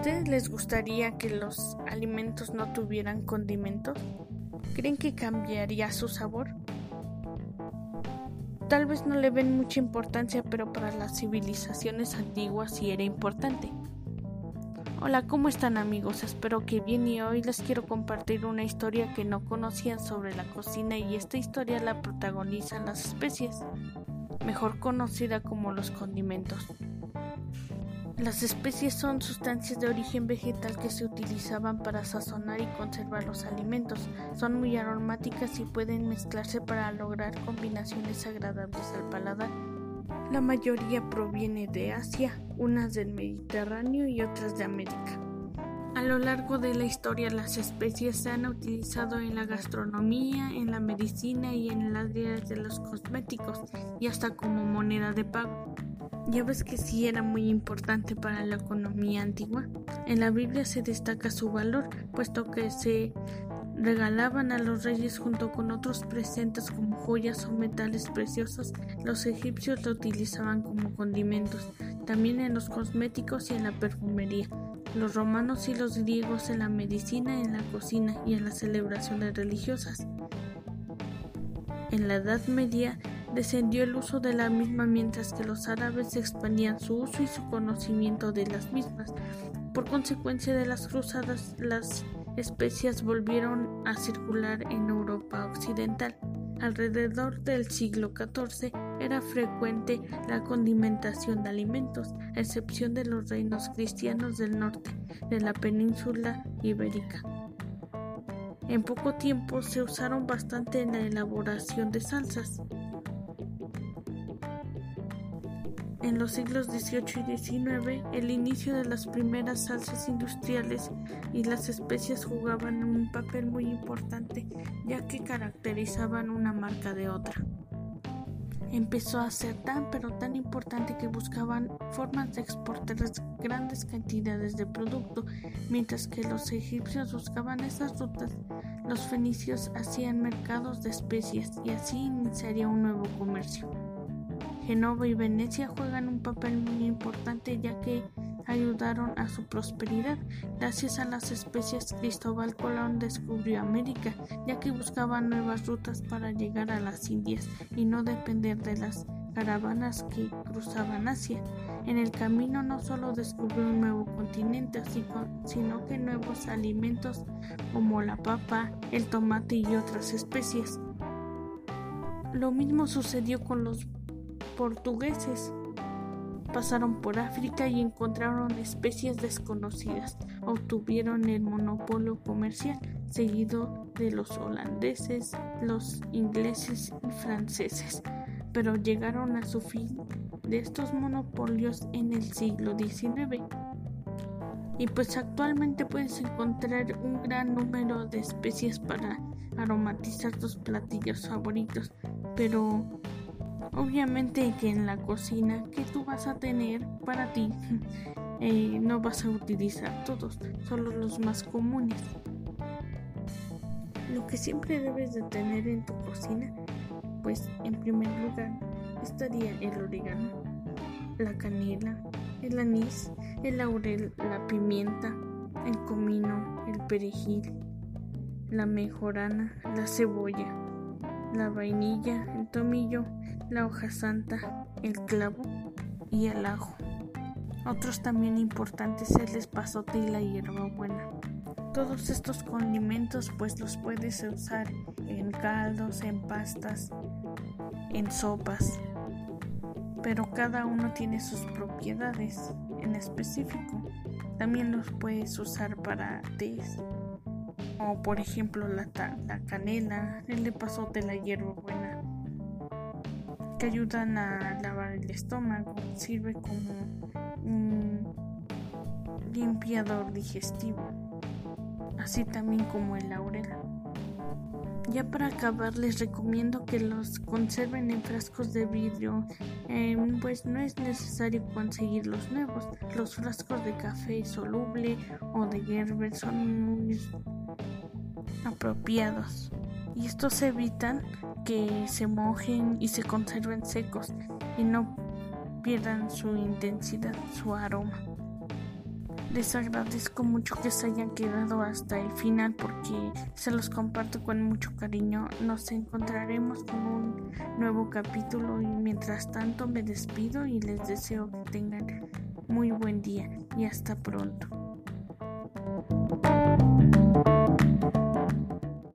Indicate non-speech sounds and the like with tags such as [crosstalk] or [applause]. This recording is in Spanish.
ustedes les gustaría que los alimentos no tuvieran condimentos? ¿Creen que cambiaría su sabor? Tal vez no le ven mucha importancia, pero para las civilizaciones antiguas sí era importante. Hola, ¿cómo están amigos? Espero que bien y hoy les quiero compartir una historia que no conocían sobre la cocina y esta historia la protagonizan las especies, mejor conocida como los condimentos. Las especies son sustancias de origen vegetal que se utilizaban para sazonar y conservar los alimentos. Son muy aromáticas y pueden mezclarse para lograr combinaciones agradables al paladar. La mayoría proviene de Asia, unas del Mediterráneo y otras de América. A lo largo de la historia las especies se han utilizado en la gastronomía, en la medicina y en las áreas de los cosméticos y hasta como moneda de pago. Ya ves que sí era muy importante para la economía antigua. En la Biblia se destaca su valor, puesto que se regalaban a los reyes junto con otros presentes como joyas o metales preciosos. Los egipcios lo utilizaban como condimentos, también en los cosméticos y en la perfumería. Los romanos y los griegos en la medicina, en la cocina y en las celebraciones religiosas. En la Edad Media descendió el uso de la misma mientras que los árabes expandían su uso y su conocimiento de las mismas. Por consecuencia de las cruzadas, las especias volvieron a circular en Europa occidental. Alrededor del siglo XIV era frecuente la condimentación de alimentos, a excepción de los reinos cristianos del norte de la península ibérica. En poco tiempo se usaron bastante en la elaboración de salsas. En los siglos XVIII y XIX, el inicio de las primeras salsas industriales y las especias jugaban un papel muy importante, ya que caracterizaban una marca de otra. Empezó a ser tan pero tan importante que buscaban formas de exportar grandes cantidades de producto, mientras que los egipcios buscaban esas rutas, los fenicios hacían mercados de especies y así iniciaría un nuevo comercio. Genova y Venecia juegan un papel muy importante ya que ayudaron a su prosperidad. Gracias a las especies, Cristóbal Colón descubrió América, ya que buscaba nuevas rutas para llegar a las Indias y no depender de las caravanas que cruzaban Asia. En el camino no solo descubrió un nuevo continente, sino que nuevos alimentos como la papa, el tomate y otras especies. Lo mismo sucedió con los portugueses pasaron por África y encontraron especies desconocidas. Obtuvieron el monopolio comercial, seguido de los holandeses, los ingleses y franceses, pero llegaron a su fin de estos monopolios en el siglo XIX. Y pues actualmente puedes encontrar un gran número de especies para aromatizar tus platillos favoritos, pero Obviamente que en la cocina que tú vas a tener para ti [laughs] eh, no vas a utilizar todos, solo los más comunes. Lo que siempre debes de tener en tu cocina, pues en primer lugar estaría el orégano, la canela, el anís, el laurel, la pimienta, el comino, el perejil, la mejorana, la cebolla, la vainilla, el tomillo, la hoja santa, el clavo y el ajo. Otros también importantes es el espazote y la hierbabuena. Todos estos condimentos pues los puedes usar en caldos, en pastas, en sopas, pero cada uno tiene sus propiedades en específico. También los puedes usar para tés como por ejemplo la, la canela, el de pasote, la hierbabuena, que ayudan a lavar el estómago, sirve como un limpiador digestivo, así también como el laurel. Ya para acabar les recomiendo que los conserven en frascos de vidrio, em, pues no es necesario conseguir los nuevos. Los frascos de café soluble o de Gerber son muy apropiados y estos evitan que se mojen y se conserven secos y no pierdan su intensidad, su aroma. Les agradezco mucho que se hayan quedado hasta el final porque se los comparto con mucho cariño. Nos encontraremos con un nuevo capítulo y mientras tanto me despido y les deseo que tengan muy buen día y hasta pronto.